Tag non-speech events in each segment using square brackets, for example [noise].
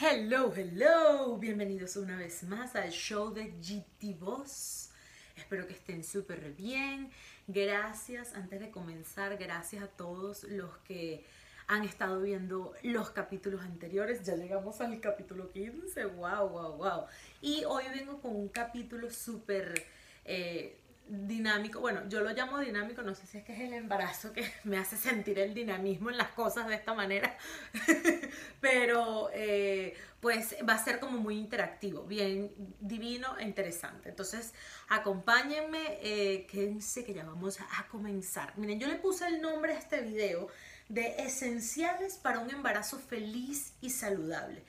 Hello, hello, bienvenidos una vez más al show de GT Boss. Espero que estén súper bien. Gracias, antes de comenzar, gracias a todos los que han estado viendo los capítulos anteriores. Ya llegamos al capítulo 15, wow, wow, wow. Y hoy vengo con un capítulo súper... Eh, dinámico, bueno, yo lo llamo dinámico, no sé si es que es el embarazo que [laughs] me hace sentir el dinamismo en las cosas de esta manera, [laughs] pero eh, pues va a ser como muy interactivo, bien divino e interesante. Entonces, acompáñenme, eh, quédense que ya vamos a comenzar. Miren, yo le puse el nombre a este video de esenciales para un embarazo feliz y saludable.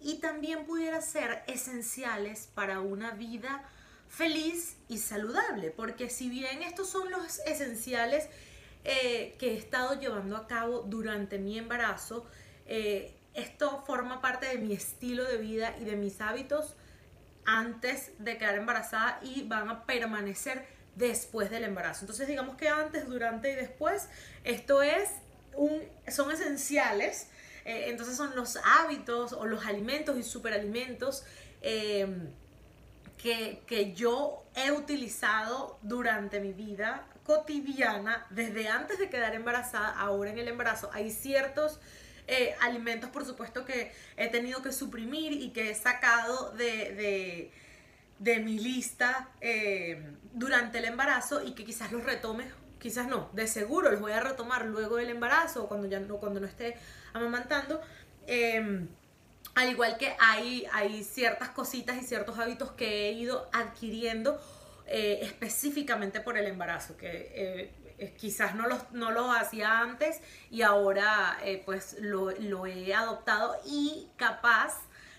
Y también pudiera ser esenciales para una vida feliz y saludable, porque si bien estos son los esenciales eh, que he estado llevando a cabo durante mi embarazo, eh, esto forma parte de mi estilo de vida y de mis hábitos antes de quedar embarazada y van a permanecer después del embarazo. Entonces digamos que antes, durante y después, esto es un, son esenciales. Eh, entonces son los hábitos o los alimentos y superalimentos que, yo he utilizado durante mi vida cotidiana, desde antes de quedar embarazada, ahora en el embarazo. Hay ciertos eh, alimentos, por supuesto, que he tenido que suprimir y que he sacado de, mi lista eh, durante el embarazo y que quizás los retome, quizás no, de seguro los voy a retomar luego del embarazo o cuando ya no, cuando no esté amamantando. Em, al igual que hay, hay ciertas cositas y ciertos hábitos que he ido adquiriendo eh, específicamente por el embarazo, que eh, eh, quizás no los, no hacía antes y ahora pues lo, lo he adoptado y capaz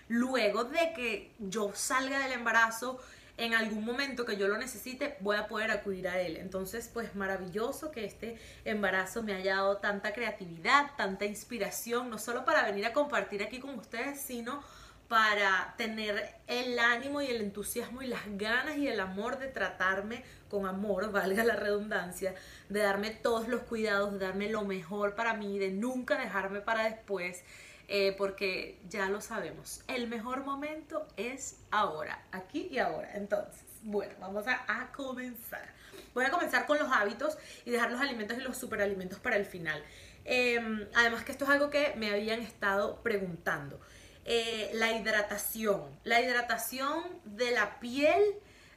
luego de que yo salga del embarazo en algún momento que yo lo necesite, voy a poder acudir a él. Entonces, pues maravilloso que este embarazo me haya dado tanta creatividad, tanta inspiración, no solo para venir a compartir aquí con ustedes, sino para tener el ánimo y el entusiasmo y las ganas y el amor de tratarme con amor, [laughs] valga la redundancia, de darme todos los cuidados, de darme lo mejor para mí, de nunca dejarme para después eh, porque ya lo sabemos, el mejor momento es ahora, aquí y ahora. Entonces, bueno, vamos a, comenzar. Voy a comenzar con los hábitos y dejar los alimentos y los superalimentos para el final. Em, además que esto es algo que me habían estado preguntando. Eh, la hidratación. La hidratación de la piel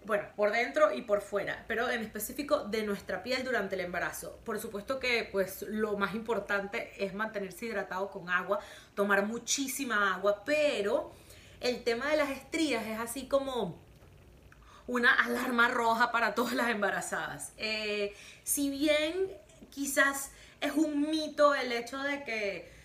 bueno, por dentro y por fuera, pero en específico de nuestra piel durante el embarazo. Por supuesto que pues lo más importante es mantenerse hidratado con agua, tomar muchísima agua, pero el tema de las estrías es así como una alarma roja para todas las embarazadas. Eh, si bien quizás es un mito el hecho de que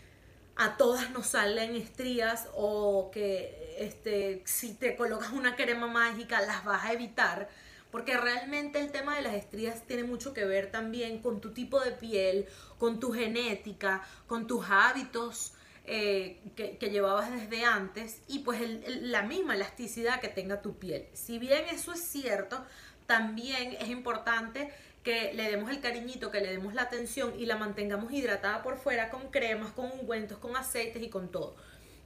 a todas nos salen estrías o que este, si te colocas una crema mágica las vas a evitar, porque realmente el tema de las estrías tiene mucho que ver también con tu tipo de piel, con tu genética, con tus hábitos eh, que, llevabas desde antes y pues la misma elasticidad que tenga tu piel. Si bien eso es cierto, también es importante que le demos el cariñito, que le demos la atención y la mantengamos hidratada por fuera con cremas, con ungüentos, con aceites y con todo.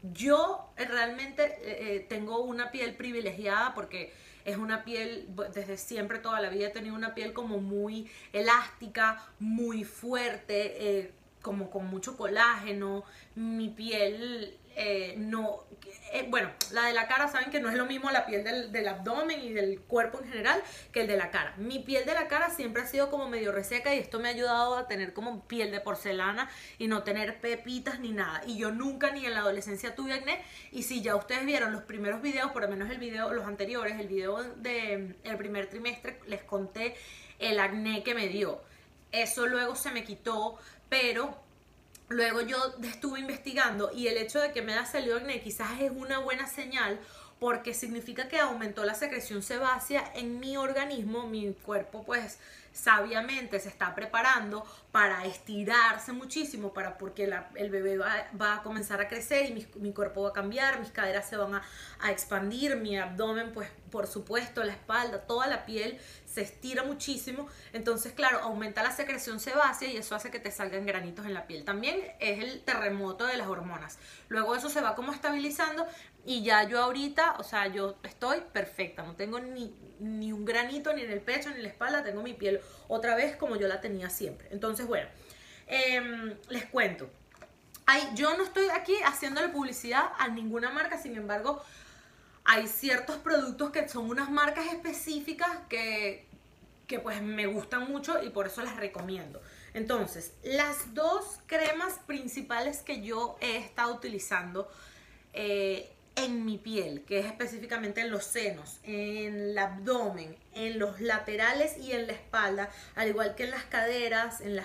Yo eh, realmente eh, eh, tengo una piel privilegiada porque es una piel, desde siempre toda la vida he tenido una piel como muy elástica, muy fuerte, como con mucho colágeno. Mi piel eh, no, eh, bueno, la de la cara saben que no es lo mismo la piel del, abdomen y del cuerpo en general que el de la cara. Mi piel de la cara siempre ha sido como medio reseca y esto me ha ayudado a tener como piel de porcelana y no tener pepitas ni nada. Y yo nunca ni en la adolescencia tuve acné y si ya ustedes vieron los primeros videos, por lo menos el video, los anteriores, el video del el primer trimestre, les conté el acné que me dio. Eso luego se me quitó, pero Luego yo estuve investigando y el hecho de que me haya salido acné quizás es una buena señal porque significa que aumentó la secreción sebácea en mi organismo, mi cuerpo pues sabiamente se está preparando para estirarse muchísimo, para porque el bebé va, a comenzar a crecer y mi, cuerpo va a cambiar, mis caderas se van a, a, expandir, mi abdomen, pues por supuesto, la espalda, toda la piel se estira muchísimo. Entonces, claro, aumenta la secreción sebácea y eso hace que te salgan granitos en la piel. También es el terremoto de las hormonas. Luego eso se va como estabilizando y ya yo ahorita, o sea, yo estoy perfecta, no tengo ni, ni un granito ni en el pecho ni en la espalda, tengo mi piel otra vez como yo la tenía siempre. Entonces, bueno, em, les cuento. Ay, yo no estoy aquí haciéndole publicidad a ninguna marca, sin embargo, hay ciertos productos que son unas marcas específicas que, que pues me gustan mucho y por eso las recomiendo. Entonces, las dos cremas principales que yo he estado utilizando eh, en mi piel, que es específicamente en los senos, en el abdomen, en los laterales y en la espalda, al igual que en las caderas, en,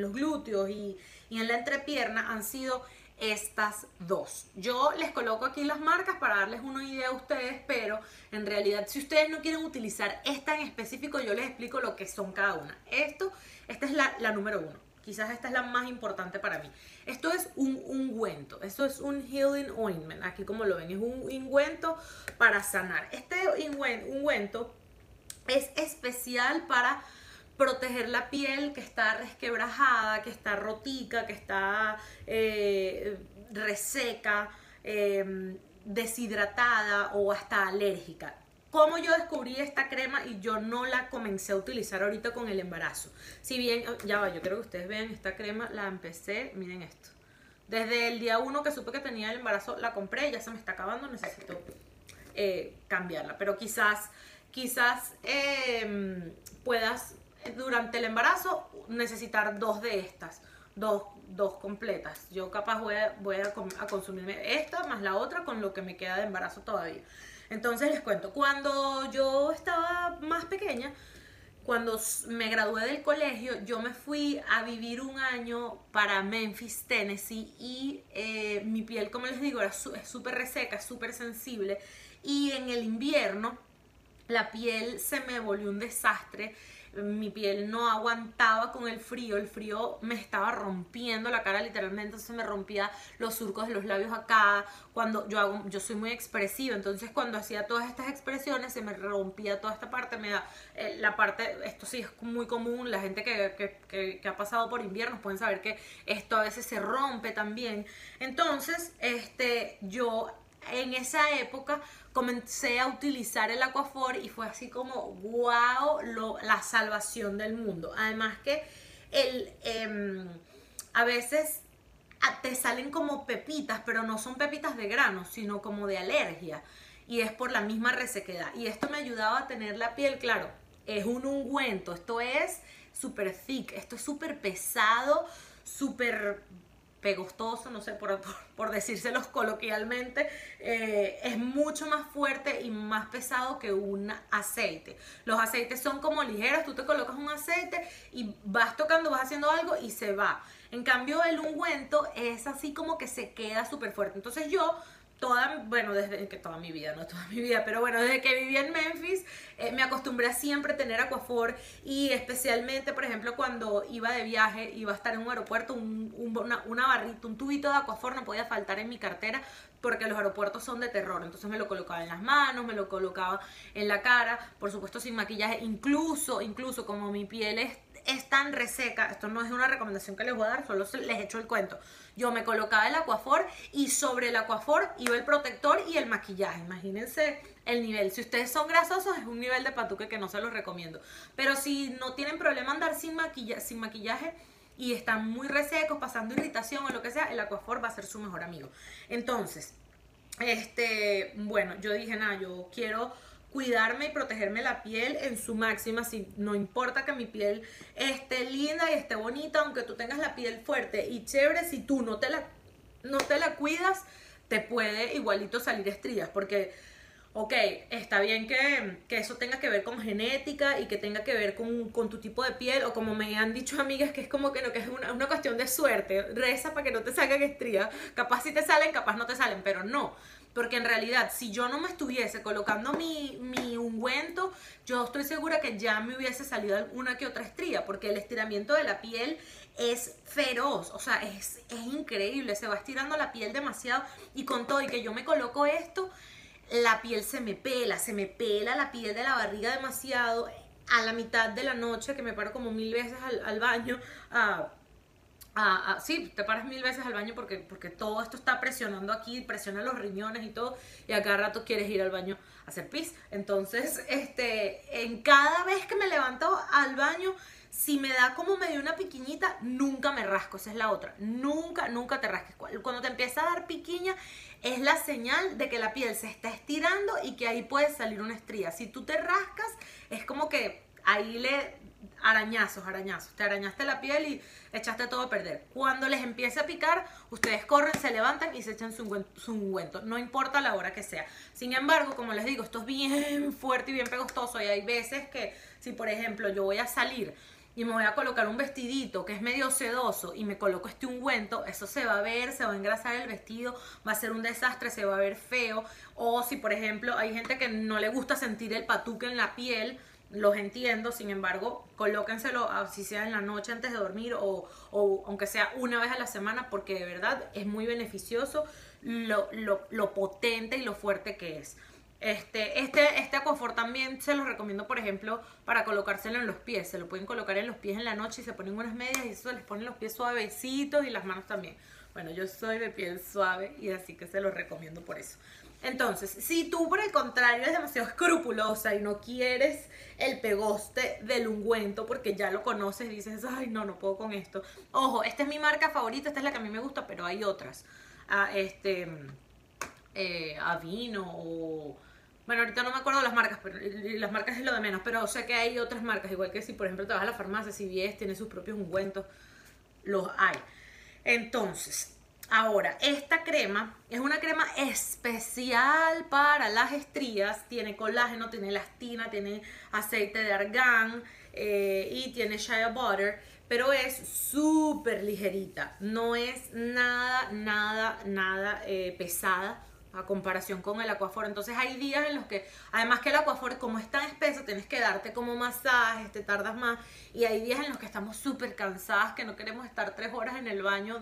los glúteos y, en la entrepierna, han sido estas dos. Yo les coloco aquí las marcas para darles una idea a ustedes, pero en realidad si ustedes no quieren utilizar esta en específico, yo les explico lo que son cada una. Esto, esta es la número uno. Quizás esta es la más importante para mí. Esto es un ungüento. Esto es un healing ointment. Aquí como lo ven, es un ungüento para sanar. Este ungüento es especial para proteger la piel que está resquebrajada, que está rotica, que está eh, reseca, em, deshidratada o hasta alérgica. ¿Cómo yo descubrí esta crema y yo no la comencé a utilizar ahorita con el embarazo? Si bien, ya va, yo quiero que ustedes vean esta crema, la empecé, miren esto. Desde el día uno que supe que tenía el embarazo, la compré, ya se me está acabando, necesito eh, cambiarla. Pero quizás, quizás em, puedas durante el embarazo necesitar dos de estas, dos, dos completas. Yo capaz voy, a consumirme esta más la otra con lo que me queda de embarazo todavía. Entonces les cuento, cuando yo estaba más pequeña, cuando me gradué del colegio, yo me fui a vivir un año para Memphis, Tennessee, y eh, mi piel, como les digo, era súper reseca, súper sensible, y en el invierno la piel se me volvió un desastre mi piel no aguantaba con el frío, el frío me estaba rompiendo la cara literalmente, entonces me rompía los surcos de los labios acá, cuando yo hago, yo soy muy expresiva, entonces cuando hacía todas estas expresiones se me rompía toda esta parte, me da eh, la parte, esto sí es muy común, la gente que, que, que ha pasado por inviernos pueden saber que esto a veces se rompe también, entonces este, yo en esa época comencé a utilizar el Aquaphor y fue así como, wow, lo, la salvación del mundo. Además que el, em, a veces te salen como pepitas, pero no son pepitas de grano, sino como de alergia. Y es por la misma resequedad. Y esto me ayudaba a tener la piel, claro, es un ungüento, esto es súper thick, esto es súper pesado, súper pegostoso, no sé, [laughs] por, por, decírselos coloquialmente, eh, es mucho más fuerte y más pesado que un aceite. Los aceites son como ligeros, tú te colocas un aceite y vas tocando, vas haciendo algo y se va. En cambio, el ungüento es así como que se queda súper fuerte. Entonces yo toda, bueno, desde que toda mi vida, no toda mi vida, pero bueno, desde que viví en Memphis, eh, me acostumbré a siempre tener Aquafor y especialmente, por ejemplo, cuando iba de viaje, iba a estar en un aeropuerto, un, una, una, barrita, un tubito de Aquafor no podía faltar en mi cartera porque los aeropuertos son de terror, entonces me lo colocaba en las manos, me lo colocaba en la cara, por supuesto sin maquillaje, incluso, incluso como mi piel es es tan reseca, esto no es una recomendación que les voy a dar, solo les echo el cuento. Yo me colocaba el Aquafor y sobre el Aquafor iba el protector y el maquillaje. Imagínense el nivel. Si ustedes son grasosos es un nivel de patuque que no se los recomiendo. Pero si no tienen problema andar sin, maquillaje, sin maquillaje y están muy resecos, pasando irritación o lo que sea, el Aquafor va a ser su mejor amigo. Entonces, este, bueno, yo dije, nada, yo quiero cuidarme y protegerme la piel en su máxima, si no importa que mi piel esté linda y esté bonita, aunque tú tengas la piel fuerte y chévere, si tú no te la, no te la cuidas, te puede igualito salir estrías, porque, ok, está bien que, eso tenga que ver con genética y que tenga que ver con, tu tipo de piel, o como me han dicho amigas, que es como que no, que es una, una cuestión de suerte, reza para que no te salgan estrías, capaz si te salen, capaz no te salen, pero no, Porque en realidad, si yo no me estuviese colocando mi, mi ungüento, yo estoy segura que ya me hubiese salido alguna que otra estría, porque el estiramiento de la piel es feroz, o sea, es, es increíble, se va estirando la piel demasiado y con todo y que yo me coloco esto, la piel se me pela, se me pela la piel de la barriga demasiado a la mitad de la noche que me paro como mil veces al, baño a... sí, te paras mil veces al baño porque, porque todo esto está presionando aquí, presiona los riñones y todo, y a cada rato quieres ir al baño a hacer pis. Entonces, este, en cada vez que me levanto al baño, si me da como medio una piquiñita, nunca me rasco, esa es la otra. Nunca, nunca te rasques. Cuando te empieza a dar piquiña, es la señal de que la piel se está estirando y que ahí puede salir una estría. Si tú te rascas, es como que ahí le arañazos, arañazos. Te arañaste la piel y echaste todo a perder. Cuando les empiece a picar, ustedes corren, se levantan y se echan su, su ungüento. No importa la hora que sea. Sin embargo, como les digo, esto es bien [laughs] fuerte y bien pegostoso. Y hay veces que, si por ejemplo yo voy a salir y me voy a colocar un vestidito que es medio sedoso y me coloco este ungüento, eso se va a ver, se va a engrasar el vestido, va a ser un desastre, se va a ver feo. O si, por ejemplo, hay gente que no le gusta sentir el patuque en la piel, los entiendo, sin embargo, colóquenselo si sea en la noche antes de dormir o, aunque sea una vez a la semana, porque de verdad es muy beneficioso lo, lo potente y lo fuerte que es. Este, este, este también se lo recomiendo, por ejemplo, para colocárselo en los pies. Se lo pueden colocar en los pies en la noche y se ponen unas medias y eso les pone los pies suavecitos y las manos también. Bueno, yo soy de piel suave y así que se lo recomiendo por eso. Entonces, si tú por el contrario eres demasiado escrupulosa y no quieres el pegoste del ungüento porque ya lo conoces y dices, ay, no, no puedo con esto. Ojo, esta es mi marca favorita, esta es la que a mí me gusta, pero hay otras. Ah, este, eh, Avino o bueno, ahorita no me acuerdo las marcas, pero las marcas es lo de menos, pero sé que hay otras marcas, igual que si por ejemplo te vas a la farmacia, si CVS tiene sus propios ungüentos, los hay. Entonces, ahora, esta crema es una crema especial para las estrías, tiene colágeno, tiene elastina, tiene aceite de argán eh, y tiene shea butter, pero es súper ligerita, no es nada, nada, nada eh, pesada a comparación con el Aquaphor. Entonces hay días en los que, además que el Aquaphor como es tan espeso, tienes que darte como masajes, te tardas más. Y hay días en los que estamos súper cansadas, que no queremos estar tres horas en el baño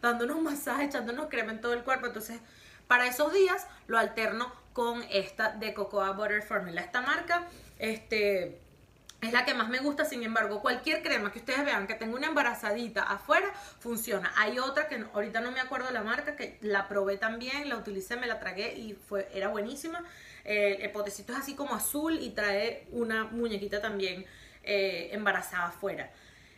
dándonos masajes, echándonos crema en todo el cuerpo. Entonces, para esos días lo alterno con esta de Cocoa Butter Formula. Esta marca, este es la que más me gusta, sin embargo, cualquier crema que ustedes vean que tenga una embarazadita afuera, funciona. Hay otra que ahorita no me acuerdo la marca, que la probé también, la utilicé, me la tragué y fue, era buenísima. El potecito es así como azul y trae una muñequita también eh, embarazada afuera.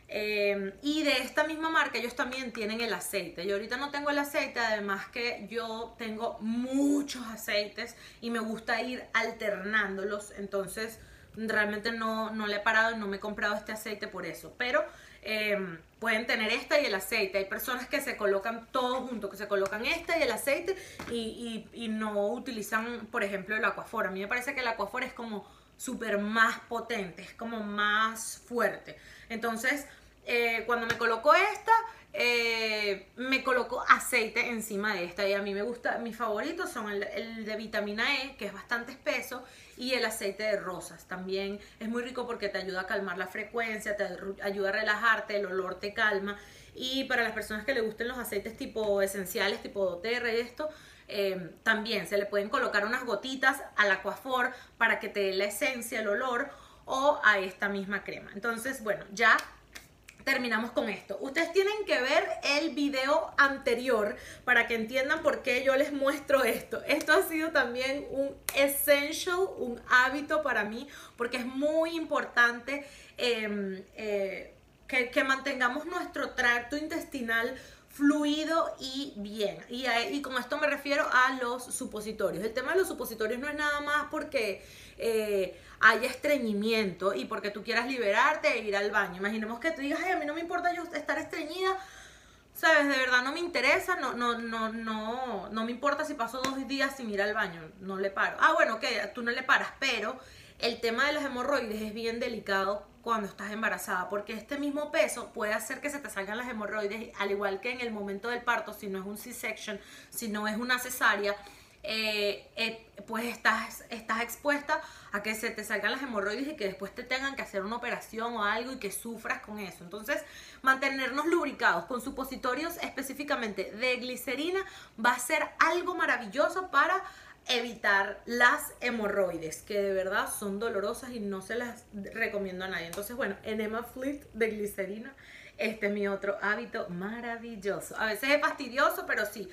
Eh, y de esta misma marca ellos también tienen el aceite. Yo ahorita no tengo el aceite, además que yo tengo muchos aceites y me gusta ir alternándolos. Entonces realmente no, no le he parado y no me he comprado este aceite por eso. Pero em, pueden tener esta y el aceite. Hay personas que se colocan todo junto, que se colocan esta y el aceite y, no utilizan, por ejemplo, el Aquaphor. A mí me parece que el Aquaphor es como súper más potente, es como más fuerte. Entonces, eh, cuando me coloco esta, eh, me coloco aceite encima de esta y a mí me gusta, mis favoritos son el, de vitamina E, que es bastante espeso, y el aceite de rosas. También es muy rico porque te ayuda a calmar la frecuencia, te ayuda a relajarte, el olor te calma. Y para las personas que le gusten los aceites tipo esenciales, tipo doTERRA y esto, eh, también se le pueden colocar unas gotitas al Aquaphor para que te dé la esencia, el olor o a esta misma crema. Entonces, bueno, ya terminamos con esto. Ustedes tienen que ver el video anterior para que entiendan por qué yo les muestro esto. Esto ha sido también un essential, un hábito para mí, porque es muy importante em, eh, que, mantengamos nuestro tracto intestinal fluido y bien. Y, y, con esto me refiero a los supositorios. El tema de los supositorios no es nada más porque eh, haya estreñimiento y porque tú quieras liberarte e ir al baño. Imaginemos que tú digas, ay, a mí no me importa yo estar estreñida, sabes, de verdad no me interesa, no, no, no, no, no me importa si paso dos días sin ir al baño, no le paro. Ah, bueno, que tú no le paras, pero el tema de los hemorroides es bien delicado cuando estás embarazada, porque este mismo peso puede hacer que se te salgan las hemorroides, al igual que en el momento del parto, si no es un C-section, si no es una cesárea, eh, eh, pues estás, estás expuesta a que se te salgan las hemorroides y que después te tengan que hacer una operación o algo y que sufras con eso. Entonces, mantenernos lubricados con supositorios específicamente de glicerina va a ser algo maravilloso para evitar las hemorroides, que de verdad son dolorosas y no se las recomiendo a nadie. Entonces, bueno, enema fleet de glicerina, este es mi otro hábito maravilloso. A veces es fastidioso, pero sí.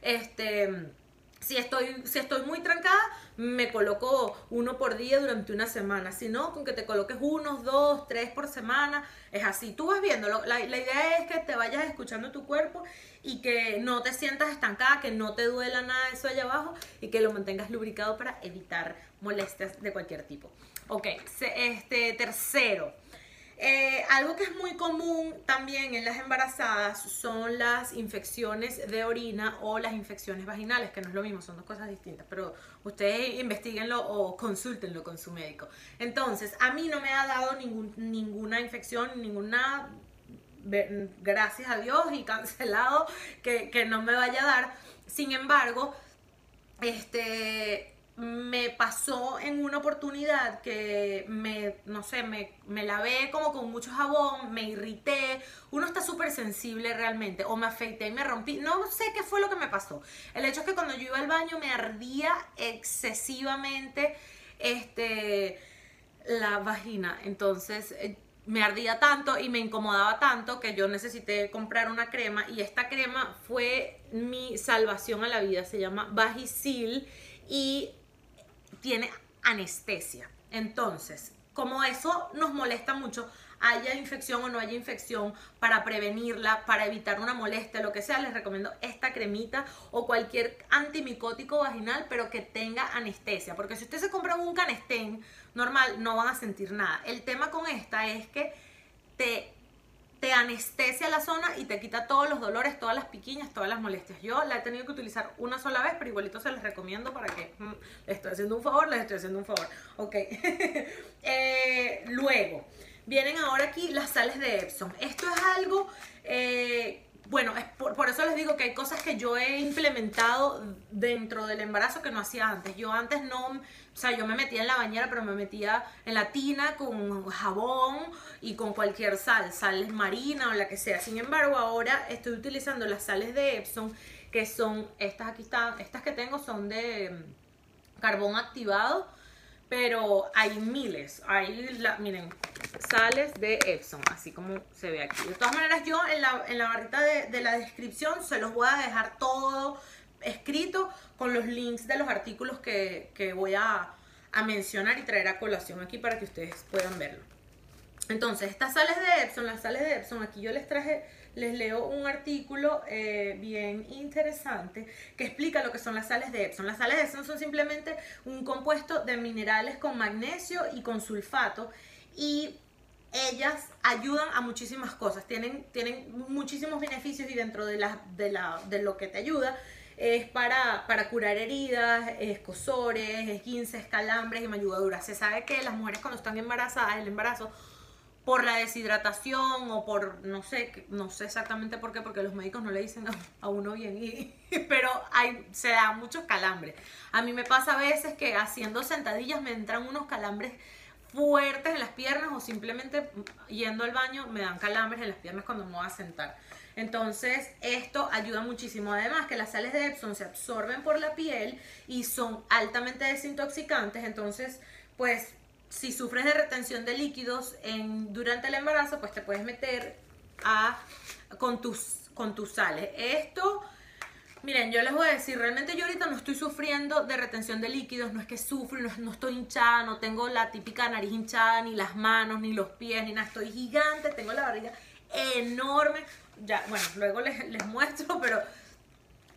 Este si estoy, si estoy muy trancada, me coloco uno por día durante una semana. Si no, con que te coloques unos, dos, tres por semana, es así. Tú vas viendo, la, la, idea es que te vayas escuchando tu cuerpo y que no te sientas estancada, que no te duela nada eso allá abajo y que lo mantengas lubricado para evitar molestias de cualquier tipo. Ok, este tercero. Eh, algo que es muy común también en las embarazadas son las infecciones de orina o las infecciones vaginales, que no es lo mismo, son dos cosas distintas, pero ustedes investiguenlo o consúltenlo con su médico. Entonces, a mí no me ha dado ningún, ninguna infección, ninguna, gracias a Dios y [laughs] cancelado que, que no me vaya a dar. Sin embargo, este, me pasó en una oportunidad que me, no sé, me, me lavé como con mucho jabón, me irrité, uno está súper sensible realmente, o me afeité y me rompí, no sé qué fue lo que me pasó. El hecho es que cuando yo iba al baño me ardía excesivamente este, la vagina, entonces eh, me ardía tanto y me incomodaba tanto que yo necesité comprar una crema y esta crema fue mi salvación a la vida, se llama Vagisil y tiene anestesia. Entonces, como eso nos molesta mucho, haya infección o no haya infección, para prevenirla, para evitar una molestia, lo que sea, les recomiendo esta cremita o cualquier antimicótico vaginal, pero que tenga anestesia. Porque si usted se compra un canestén normal, no van a sentir nada. El tema con esta es que te te anestesia la zona y te quita todos los dolores, todas las piquiñas, todas las molestias. Yo la he tenido que utilizar una sola vez, pero igualito se les recomiendo para que mm, les estoy haciendo un favor, les estoy haciendo un favor. Ok. [laughs] Eh, luego, vienen ahora aquí las sales de Epsom. Esto es algo eh, bueno, es por, eso les digo que hay cosas que yo he implementado dentro del embarazo que no hacía antes. Yo antes no, o sea, yo me metía en la bañera, pero me metía en la tina con jabón y con cualquier sal, sal marina o la que sea. Sin embargo, ahora estoy utilizando las sales de Epsom, que son estas aquí están, estas que tengo son de mm, carbón activado pero hay miles. Hay, miren, sales de Epson, así como se ve aquí. De todas maneras, yo en la, en la barrita de, la descripción se los voy a dejar todo escrito con los links de los artículos que, que voy a, a mencionar y traer a colación aquí para que ustedes puedan verlo. Entonces, estas sales de Epson, las sales de Epson, aquí yo les traje les leo un artículo eh, bien interesante que explica lo que son las sales de Epson. Las sales de Epson son simplemente un compuesto de minerales con magnesio y con sulfato y ellas ayudan a muchísimas cosas, tienen, tienen muchísimos beneficios y dentro de, de, la, de lo que te ayuda es para, para curar heridas, escosores, esguinces, calambres y mayugaduras. Se sabe que las mujeres cuando están embarazadas, el embarazo por la deshidratación o por, no sé, no sé exactamente por qué, porque los médicos no le dicen a, uno bien, y, [laughs] pero hay, se da muchos calambres. A mí me pasa a veces que haciendo sentadillas me entran unos calambres fuertes en las piernas o simplemente yendo al baño me dan calambres en las piernas cuando me voy a sentar. Entonces, esto ayuda muchísimo. Además, que las sales de Epsom se absorben por la piel y son altamente desintoxicantes. Entonces, pues si sufres de retención de líquidos en, durante el embarazo, pues te puedes meter a, con, tus, con tus sales. Esto, miren, yo les voy a decir, realmente yo ahorita no estoy sufriendo de retención de líquidos, no es que sufro, no, estoy hinchada, no tengo la típica nariz hinchada, ni las manos, ni los pies, ni nada, estoy gigante, tengo la barriga enorme. Ya, bueno, luego les, les muestro, pero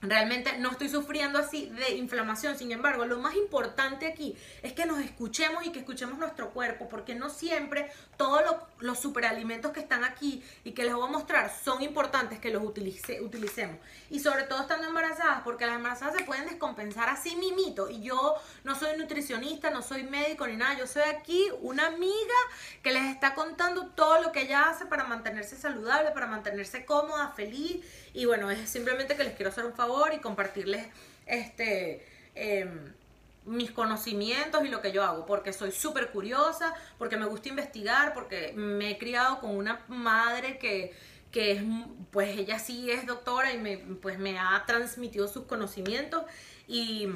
Realmente no estoy sufriendo así de inflamación. Sin embargo, lo más importante aquí es que nos escuchemos y que escuchemos nuestro cuerpo, porque no siempre todos los superalimentos que están aquí y que les voy a mostrar son importantes que los utilice, utilicemos. Y sobre todo estando embarazadas, porque las embarazadas se pueden descompensar así mimito. Y yo no soy nutricionista, no soy médico ni nada. Yo soy aquí una amiga que les está contando todo lo que ella hace para mantenerse saludable, para mantenerse cómoda, feliz. Y bueno, es simplemente que les quiero hacer un favor y compartirles este em, mis conocimientos y lo que yo hago, porque soy súper curiosa, porque me gusta investigar, porque me he criado con una madre que, que es, pues ella sí es doctora y me, pues me ha transmitido sus conocimientos y,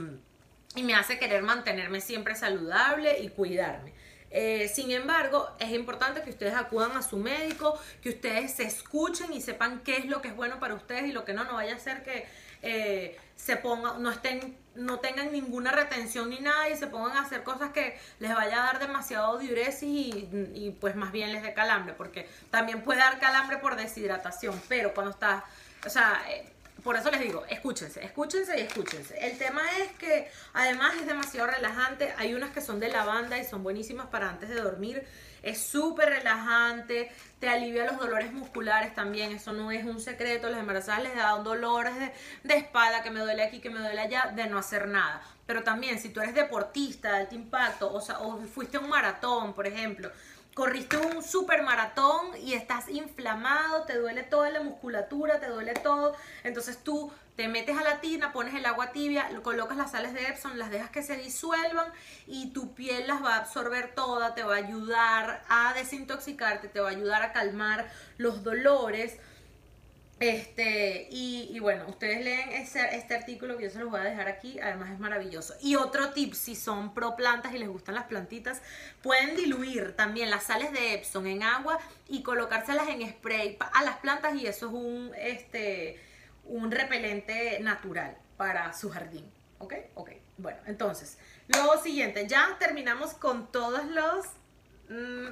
y me hace querer mantenerme siempre saludable y cuidarme. Eh, sin embargo, es importante que ustedes acudan a su médico, que ustedes se escuchen y sepan qué es lo que es bueno para ustedes y lo que no. No vaya a ser que eh, se pongan, no estén, no tengan ninguna retención ni nada y se pongan a hacer cosas que les vaya a dar demasiado diuresis y, pues más bien les dé calambre, porque también puede dar calambre por deshidratación, pero cuando está, o sea, eh, por eso les digo, escúchense, escúchense y escúchense. El tema es que además es demasiado relajante. Hay unas que son de lavanda y son buenísimas para antes de dormir. Es súper relajante, te alivia los dolores musculares también. Eso no es un secreto. Las embarazadas les dan dolores de, de espalda, que me duele aquí, que me duele allá, de no hacer nada. Pero también, si tú eres deportista de alto impacto, o, sea, o fuiste a un maratón, por ejemplo, corriste un super maratón y estás inflamado, te duele toda la musculatura, te duele todo. Entonces tú te metes a la tina, pones el agua tibia, colocas las sales de Epsom, las dejas que se disuelvan y tu piel las va a absorber toda, te va a ayudar a desintoxicarte, te va a ayudar a calmar los dolores. Este, y, bueno, ustedes leen este, este artículo que yo se los voy a dejar aquí, además es maravilloso. Y otro tip, si son pro plantas y les gustan las plantitas, pueden diluir también las sales de Epsom en agua y colocárselas en spray a las plantas y eso es un, este, un repelente natural para su jardín. ¿Ok? Ok. Bueno, entonces, lo siguiente, ya terminamos con todos los... Mm,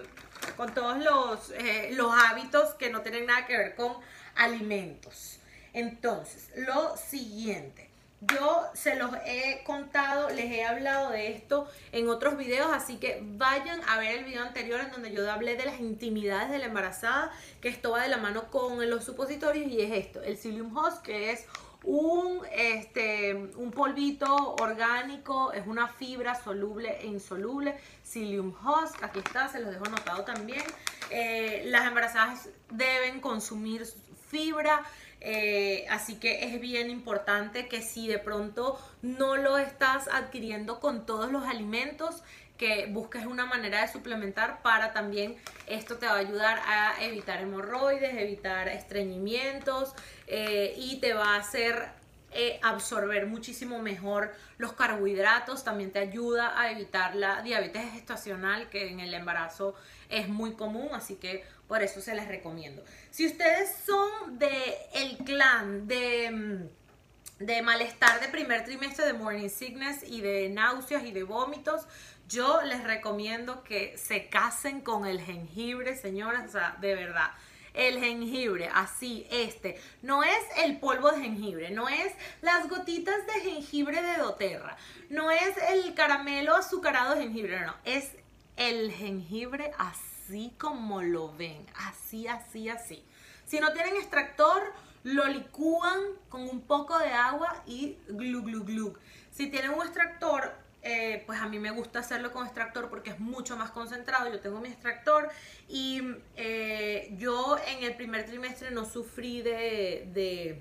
con todos los, eh, los hábitos que no tienen nada que ver con alimentos. Entonces, lo siguiente. Yo se los he contado, les he hablado de esto en otros videos, así que vayan a ver el video anterior en donde yo hablé de las intimidades de la embarazada, que esto va de la mano con los supositorios y es esto, el psyllium husk, que es un, este, un polvito orgánico, es una fibra soluble e insoluble, psyllium husk, aquí está, se los dejo anotado también. Eh, las embarazadas deben consumir fibra. Eh, así que es bien importante que si de pronto no lo estás adquiriendo con todos los alimentos, que busques una manera de suplementar para también esto te va a ayudar a evitar hemorroides, evitar estreñimientos eh, y te va a hacer eh, absorber muchísimo mejor los carbohidratos, también te ayuda a evitar la diabetes gestacional que en el embarazo es muy común, así que por eso se les recomiendo. Si ustedes son de el clan de, mm, de malestar de primer trimestre, de morning sickness y de náuseas y de vómitos, yo les recomiendo que se casen con el jengibre, señoras, o sea, de verdad. El jengibre, así, este, no es el polvo de jengibre, no es las gotitas de jengibre de doTERRA, no es el caramelo azucarado de jengibre, no, no, es el jengibre así como lo ven, así, así, así. Si no tienen extractor, lo licúan con un poco de agua y glu, glu, glu. Si tienen un extractor, eh, pues a mí me gusta hacerlo con extractor porque es mucho más concentrado. Yo tengo mi extractor y eh, yo en el primer trimestre no sufrí de, de,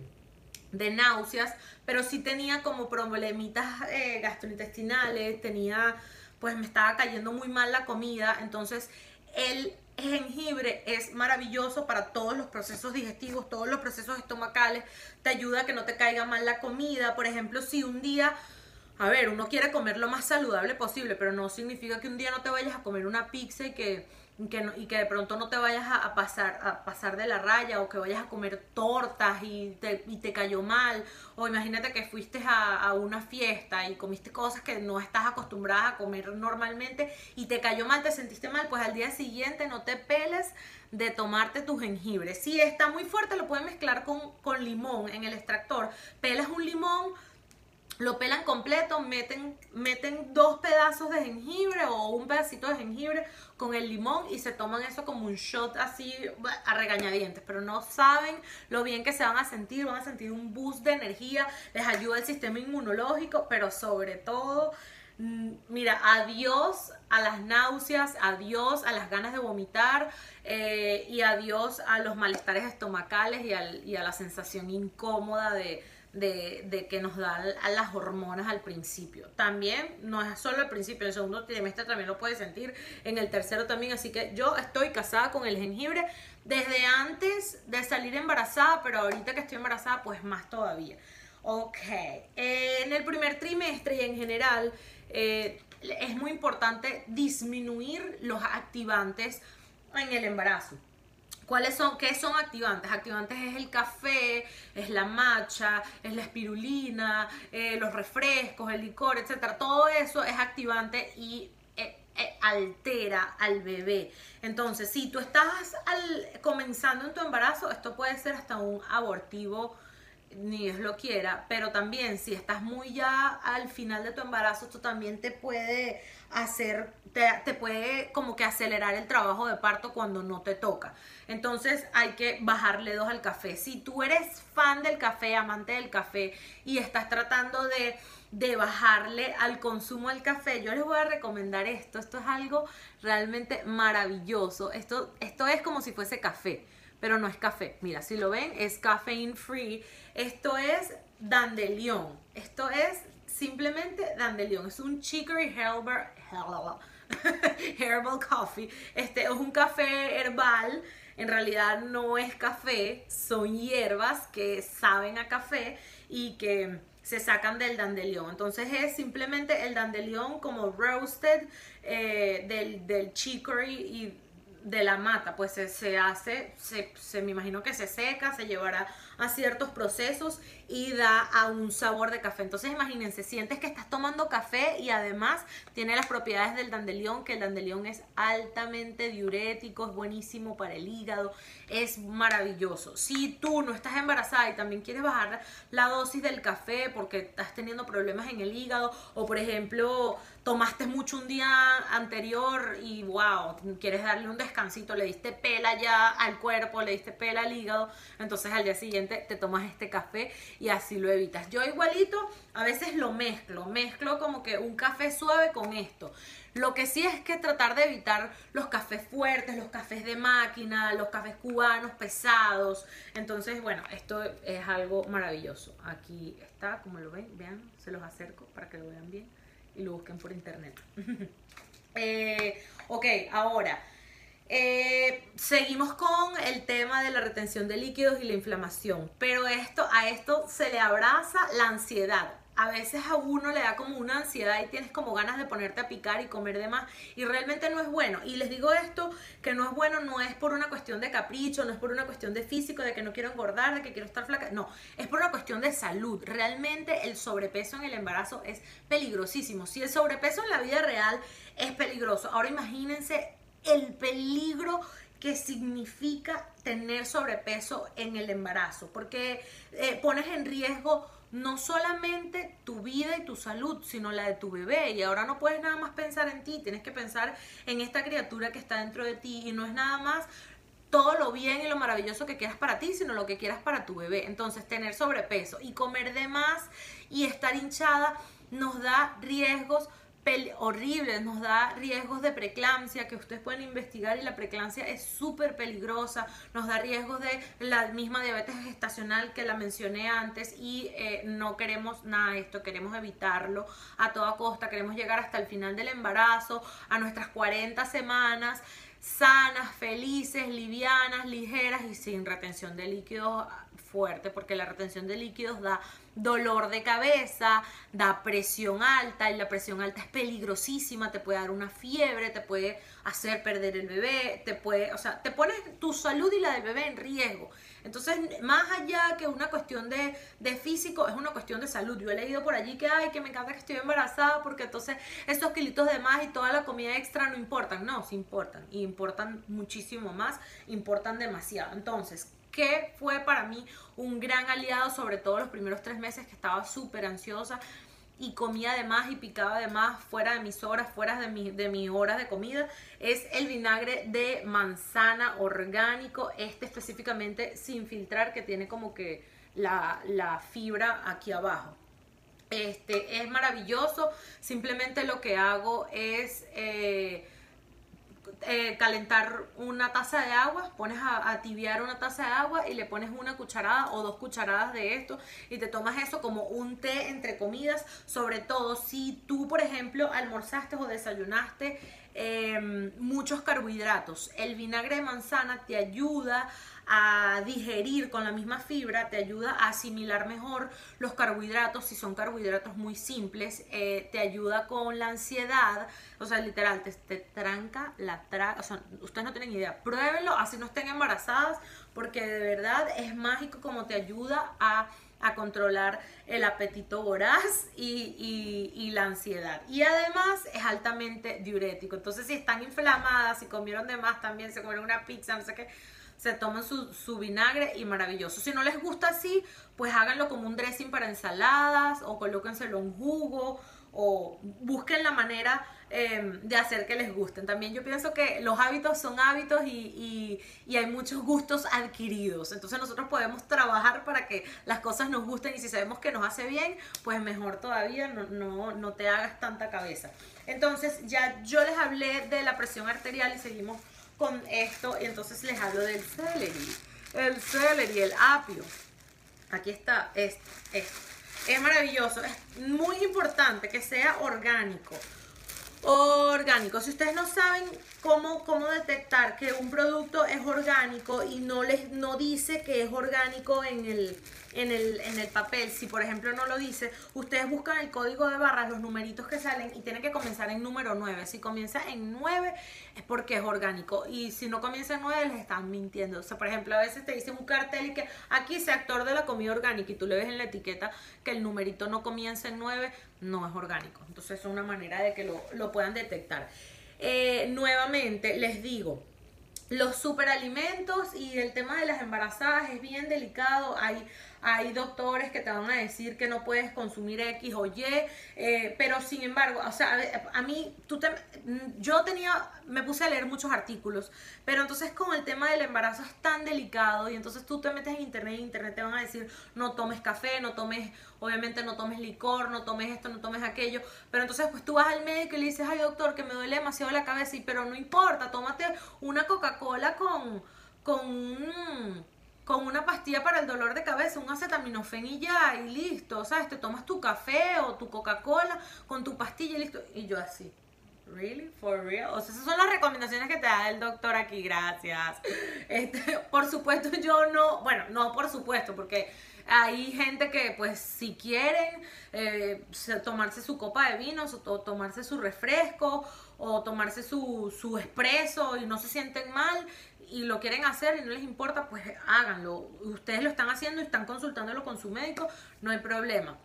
de náuseas, pero sí tenía como problemitas eh, gastrointestinales, tenía, pues me estaba cayendo muy mal la comida, entonces el jengibre es maravilloso para todos los procesos digestivos, todos los procesos estomacales. Te ayuda a que no te caiga mal la comida. Por ejemplo, si un día, a ver, uno quiere comer lo más saludable posible, pero no significa que un día no te vayas a comer una pizza y que que y que de pronto no te vayas a, pasar, a pasar de la raya o que vayas a comer tortas y te, y te cayó mal. O imagínate que fuiste a, a, una fiesta y comiste cosas que no estás acostumbrada a comer normalmente y te cayó mal, te sentiste mal, pues al día siguiente no te peles de tomarte tu jengibre. Si está muy fuerte, lo puedes mezclar con, con limón en el extractor. Pelas un limón lo pelan completo, meten, meten dos pedazos de jengibre o un pedacito de jengibre con el limón y se toman eso como un shot así a regañadientes, pero no saben lo bien que se van a sentir, van a sentir un boost de energía, les ayuda el sistema inmunológico, pero sobre todo, mm, mira, adiós a las náuseas, adiós a las ganas de vomitar eh, y adiós a los malestares estomacales y, y a la sensación incómoda de de, que nos dan las hormonas al principio. También no es solo al principio, en el segundo trimestre también lo puedes sentir, en el tercero también, así que yo estoy casada con el jengibre desde antes de salir embarazada, pero ahorita que estoy embarazada pues más todavía. Ok, en el primer trimestre y en general eh, es muy importante disminuir los activantes en el embarazo. ¿Cuáles son? ¿Qué son activantes? Activantes es el café, es la matcha, es la espirulina, eh, los refrescos, el licor, etc. Todo eso es activante y eh, eh, altera al bebé. Entonces, si tú estás comenzando en tu embarazo, esto puede ser hasta un abortivo ni Dios lo quiera, pero también si estás muy ya al final de tu embarazo, esto también te puede hacer, te, puede como que acelerar el trabajo de parto cuando no te toca. Entonces hay que bajarle dos al café. Si tú eres fan del café, amante del café y estás tratando de, de bajarle al consumo del café, yo les voy a recomendar esto. Esto es algo realmente maravilloso. Esto, esto es como si fuese café pero no es café. Mira, si lo ven, es caffeine free. Esto es dandelion. Esto es simplemente dandelion. Es un chicory herbal, [laughs] herbal coffee. Este es un café herbal. En realidad no es café, son hierbas que saben a café y que se sacan del dandelion. Entonces es simplemente el dandelion como roasted eh, del, del chicory y de la mata, pues se, hace, se, se, me imagino que se seca, se llevará a ciertos procesos y da a un sabor de café. Entonces imagínense, sientes que estás tomando café y además tiene las propiedades del dandelión, que el dandelión es altamente diurético, es buenísimo para el hígado, es maravilloso. Si tú no estás embarazada y también quieres bajar la dosis del café porque estás teniendo problemas en el hígado o por ejemplo tomaste mucho un día anterior y wow, quieres darle un descansito, le diste pela ya al cuerpo, le diste pela al hígado, entonces al día siguiente te tomas este café y así lo evitas. Yo igualito a veces lo mezclo, mezclo como que un café suave con esto. Lo que sí es que tratar de evitar los cafés fuertes, los cafés de máquina, los cafés cubanos pesados. Entonces, bueno, esto es algo maravilloso. Aquí está, como lo ven, vean, se los acerco para que lo vean bien y lo busquen por internet. [laughs] Eh, ok, ahora. Eh, seguimos con el tema de la retención de líquidos y la inflamación, pero esto, a esto se le abraza la ansiedad a veces a uno le da como una ansiedad y tienes como ganas de ponerte a picar y comer de más y realmente no es bueno. Y les digo esto, que no es bueno, no es por una cuestión de capricho, no es por una cuestión de físico, de que no quiero engordar, de que quiero estar flaca, no, es por una cuestión de salud. Realmente el sobrepeso en el embarazo es peligrosísimo. Si el sobrepeso en la vida real es peligroso, ahora imagínense el peligro que significa tener sobrepeso en el embarazo, porque eh, pones en riesgo no solamente tu vida y tu salud, sino la de tu bebé. Y ahora no puedes nada más pensar en ti, tienes que pensar en esta criatura que está dentro de ti y no es nada más todo lo bien y lo maravilloso que quieras para ti, sino lo que quieras para tu bebé. Entonces, tener sobrepeso y comer de más y estar hinchada nos da riesgos horribles, nos da riesgos de preeclampsia que ustedes pueden investigar y la preeclampsia es súper peligrosa, nos da riesgos de la misma diabetes gestacional que la mencioné antes y eh, no queremos nada de esto, queremos evitarlo a toda costa, queremos llegar hasta el final del embarazo, a nuestras 40 semanas sanas, felices, livianas, ligeras y sin retención de líquidos fuerte, porque la retención de líquidos da dolor de cabeza, da presión alta y la presión alta es peligrosísima, te puede dar una fiebre, te puede hacer perder el bebé, te puede, o sea, te pones tu salud y la del bebé en riesgo. Entonces, más allá que una cuestión de, de físico, es una cuestión de salud. Yo he leído por allí que, ay, que me encanta que estoy embarazada porque entonces estos kilitos de más y toda la comida extra no importan. No, sí importan. Y importan muchísimo más, importan demasiado. Entonces, que fue para mí un gran aliado, sobre todo los primeros tres meses que estaba súper ansiosa y comía de más y picaba de más fuera de mis horas, fuera de mi, de mi hora de comida, es el vinagre de manzana orgánico, este específicamente sin filtrar, que tiene como que la, la fibra aquí abajo. Este es maravilloso, simplemente lo que hago es... Eh, eh, calentar una taza de agua, pones a, tibiar una taza de agua y le pones una cucharada o dos cucharadas de esto y te tomas eso como un té entre comidas, sobre todo si tú, por ejemplo, almorzaste o desayunaste em, muchos carbohidratos. El vinagre de manzana te ayuda a digerir con la misma fibra, te ayuda a asimilar mejor los carbohidratos, si son carbohidratos muy simples, eh, te ayuda con la ansiedad, o sea, literal, te, tranca la tra o sea, ustedes no tienen idea, pruébenlo, así no estén embarazadas, porque de verdad es mágico como te ayuda a controlar el apetito voraz y, y, la ansiedad. Y además es altamente diurético. Entonces, si están inflamadas, si comieron de más también, se comieron una pizza, no sé qué, se toman su, vinagre y maravilloso. Si no les gusta así, pues háganlo como un dressing para ensaladas o colóquenselo en jugo o busquen la manera em, de hacer que les gusten. También yo pienso que los hábitos son hábitos y, hay muchos gustos adquiridos. Entonces nosotros podemos trabajar para que las cosas nos gusten y si sabemos que nos hace bien, pues mejor todavía, no, no, no te hagas tanta cabeza. Entonces ya yo les hablé de la presión arterial y seguimos con esto y entonces les hablo del celery. El celery, el apio. Aquí está, esto. Es maravilloso, es muy importante que sea orgánico. Orgánico. Si ustedes no saben cómo, cómo detectar que un producto es orgánico y no les no dice que es orgánico en el, en el, en el papel, si por ejemplo no lo dice, ustedes buscan el código de barras, los numeritos que salen y tienen que comenzar en número 9. Si comienza en 9 es porque es orgánico y si no comienza en 9 les están mintiendo. O sea, por ejemplo, a veces te dicen un cartel y que aquí se actor de la comida orgánica y tú le ves en la etiqueta que el numerito no comienza en 9, no es orgánico. Entonces es una manera de que lo, lo puedan detectar. Eh, nuevamente les digo, los superalimentos y el tema de las embarazadas es bien delicado. Hay, hay doctores que te van a decir que no puedes consumir X o Y, eh, pero sin embargo, o sea, a, mí, tú te, yo tenía, me puse a leer muchos artículos, pero entonces con el tema del embarazo es tan delicado y entonces tú te metes en internet y en internet te van a decir no tomes café, no tomes, obviamente no tomes licor, no tomes esto, no tomes aquello, pero entonces pues tú vas al médico y le dices, ay doctor, que me duele demasiado la cabeza, y pero no importa, tómate una Coca-Cola con, con un con una pastilla para el dolor de cabeza, un acetaminofén y ya, y listo, ¿sabes? Te tomas tu café o tu Coca-Cola con tu pastilla y listo. Y yo así, ¿really? ¿For real? O sea, esas son las recomendaciones que te da el doctor aquí, gracias. Este, [laughs] por supuesto, yo no, bueno, no por supuesto, porque hay gente que pues si quieren eh, tomarse su copa de vino o tomarse su refresco o tomarse su, su espresso y no se sienten mal, y lo quieren hacer y no les importa, pues háganlo. Ustedes lo están haciendo y están consultándolo con su médico, no hay problema.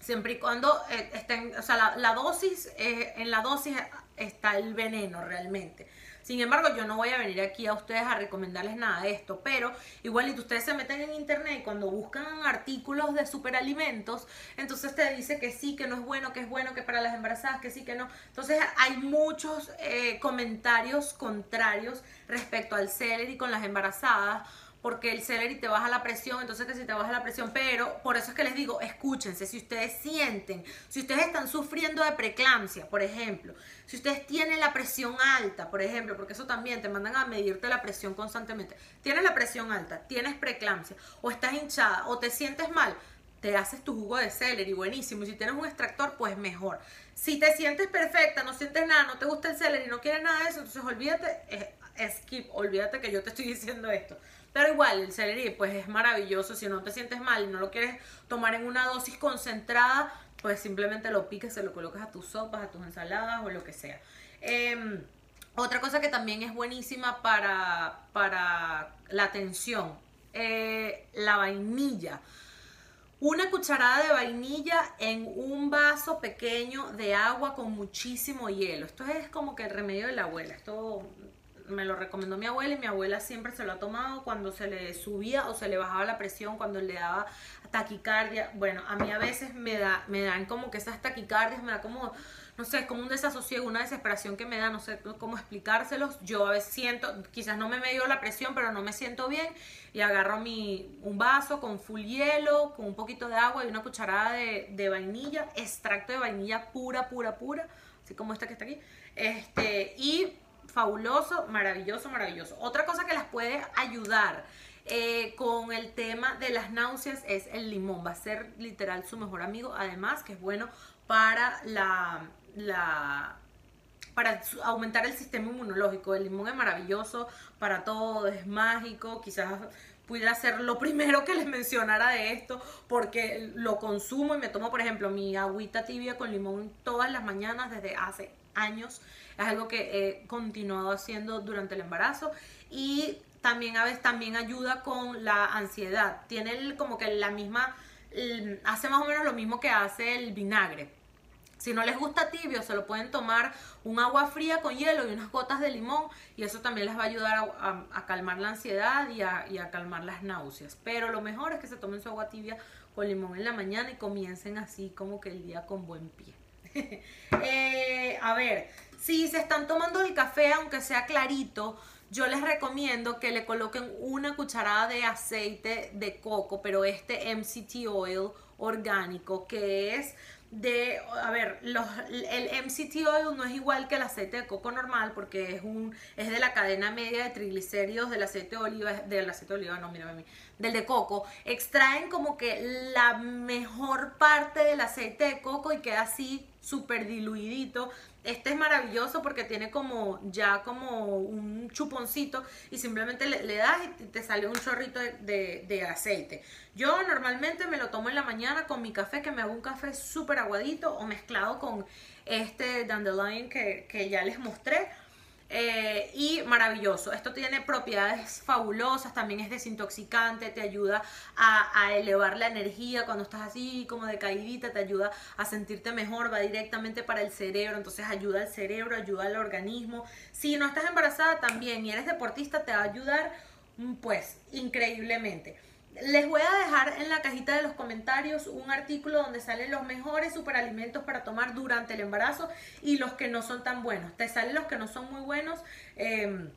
Siempre y cuando eh, estén, o sea, la, dosis, eh, en la dosis está el veneno realmente. Sin embargo, yo no voy a venir aquí a ustedes a recomendarles nada de esto, pero igual y ustedes se meten en internet y cuando buscan artículos de superalimentos, entonces te dice que sí, que no es bueno, que es bueno, que para las embarazadas, que sí, que no. Entonces hay muchos eh, comentarios contrarios respecto al celery con las embarazadas porque el celery te baja la presión, entonces que si te baja la presión, pero por eso es que les digo, escúchense, si ustedes sienten, si ustedes están sufriendo de preeclampsia, por ejemplo, si ustedes tienen la presión alta, por ejemplo, porque eso también te mandan a medirte la presión constantemente, tienes la presión alta, tienes preeclampsia, o estás hinchada, o te sientes mal, te haces tu jugo de celery, buenísimo. Y si tienes un extractor, pues mejor. Si te sientes perfecta, no sientes nada, no te gusta el celery, no quieres nada de eso, entonces olvídate, skip, olvídate que yo te estoy [laughs] diciendo esto. Pero igual, el celery pues es maravilloso. Si no te sientes mal y no lo quieres tomar en una dosis concentrada, pues simplemente lo piques, se lo colocas a tus sopas, a tus ensaladas o lo que sea. Em, otra cosa que también es buenísima para, para la tensión, eh, la vainilla. Una cucharada de vainilla en un vaso pequeño de agua con muchísimo hielo. Esto es como que el remedio de la abuela. Esto me lo recomendó mi abuela y mi abuela siempre se lo ha tomado cuando se le subía o se le bajaba la presión, cuando le daba taquicardia. Bueno, a mí a veces me, da, me dan como que esas taquicardias, me da como, no sé, es como un desasosiego, una desesperación que me da, no sé cómo explicárselos. Yo a veces siento, quizás no me medio la presión, pero no me siento bien y agarro mi, un vaso con full hielo, con un poquito de agua y una cucharada de, de vainilla, extracto de vainilla pura, pura, pura, así como esta que está aquí. Este, y fabuloso, maravilloso, maravilloso. Otra cosa que las puede ayudar eh, con el tema de las náuseas es el limón. Va a ser literal su mejor amigo. Además, que es bueno para la, la para aumentar el sistema inmunológico. El limón es maravilloso para todo, es mágico. Quizás pudiera ser lo primero que les mencionara de esto, porque lo consumo y me tomo, por ejemplo, mi agüita tibia con limón todas las mañanas desde hace años. Es algo que he continuado haciendo durante el embarazo y también a veces también ayuda con la ansiedad. Tiene como que la misma, hace más o menos lo mismo que hace el vinagre. Si no les gusta tibio, se lo pueden tomar un agua fría con hielo y unas gotas de limón y eso también les va a ayudar a, calmar la ansiedad y a, y a, calmar las náuseas. Pero lo mejor es que se tomen su agua tibia con limón en la mañana y comiencen así como que el día con buen pie. [laughs] Eh, a ver, si se están tomando el café, aunque sea clarito, yo les recomiendo que le coloquen una cucharada de aceite de coco, pero este MCT oil orgánico, que es de, a ver, el MCT oil no es igual que el aceite de coco normal porque es un es de la cadena media de triglicéridos del aceite de oliva, del aceite de oliva, no, mira, del de coco. Extraen como que la mejor parte del aceite de coco y queda así súper diluidito. Este es maravilloso porque tiene como ya como un chuponcito y simplemente le, das y te sale un chorrito de, aceite. Yo normalmente me lo tomo en la mañana con mi café, que me hago un café súper aguadito o mezclado con este dandelion que, que ya les mostré eh, y maravilloso. Esto tiene propiedades fabulosas, también es desintoxicante, te ayuda a, elevar la energía cuando estás así como decaidita, te ayuda a sentirte mejor, va directamente para el cerebro, entonces ayuda al cerebro, ayuda al organismo. Si no estás embarazada también y eres deportista, te va a ayudar mm, pues increíblemente. Les voy a dejar en la cajita de los comentarios un artículo donde salen los mejores superalimentos para tomar durante el embarazo y los que no son tan buenos. Te salen los que no son muy buenos. Em,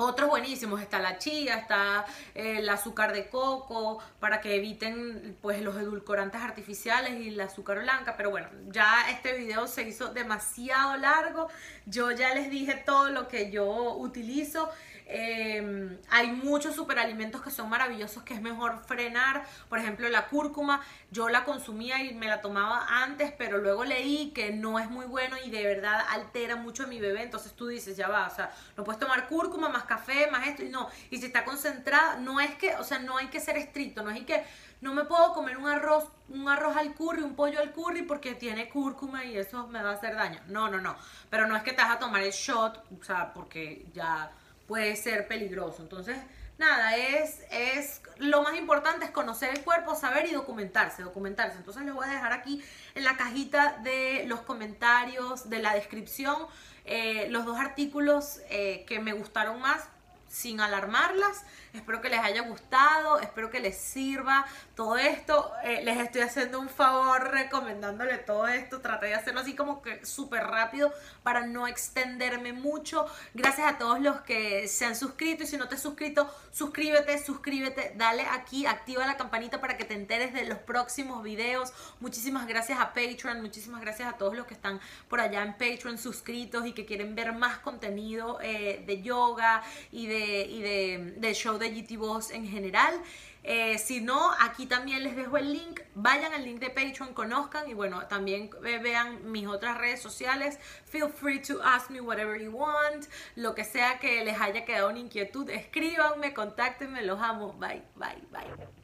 otros buenísimos, está la chía, está eh, el azúcar de coco, para que eviten pues los edulcorantes artificiales y el azúcar blanca, pero bueno, ya este video se hizo demasiado largo, yo ya les dije todo lo que yo utilizo, Em, hay muchos superalimentos que son maravillosos que es mejor frenar. Por ejemplo, la cúrcuma, yo la consumía y me la tomaba antes, pero luego leí que no es muy bueno y de verdad altera mucho a mi bebé. Entonces tú dices, ya va, o sea, no puedes tomar cúrcuma, más café, más esto y no. Y si está concentrada, no es que, o sea, no hay que ser estricto, no hay que, no me puedo comer un arroz, un arroz al curry, un pollo al curry porque tiene cúrcuma y eso me va a hacer daño. No, no, no. Pero no es que te vas a tomar el shot, o sea, porque ya puede ser peligroso. Entonces, nada, es, es lo más importante es conocer el cuerpo, saber y documentarse, documentarse. Entonces les voy a dejar aquí en la cajita de los comentarios, de la descripción, eh, los dos artículos eh, que me gustaron más sin alarmarlas. Espero que les haya gustado, espero que les sirva todo esto. Eh, les estoy haciendo un favor recomendándole todo esto. Traté de hacerlo así como que súper rápido para no extenderme mucho. Gracias a todos los que se han suscrito y si no te has suscrito, suscríbete, suscríbete, dale aquí, activa la campanita para que te enteres de los próximos videos. Muchísimas gracias a Patreon, muchísimas gracias a todos los que están por allá en Patreon suscritos y que quieren ver más contenido eh, de yoga y de, y de, de show de GT en general. Eh, si no, aquí también les dejo el link. Vayan al link de Patreon, conozcan y bueno, también vean mis otras redes sociales. Feel free to ask me whatever you want. Lo que sea que les haya quedado una inquietud, escríbanme, contáctenme, los amo. Bye, bye, bye.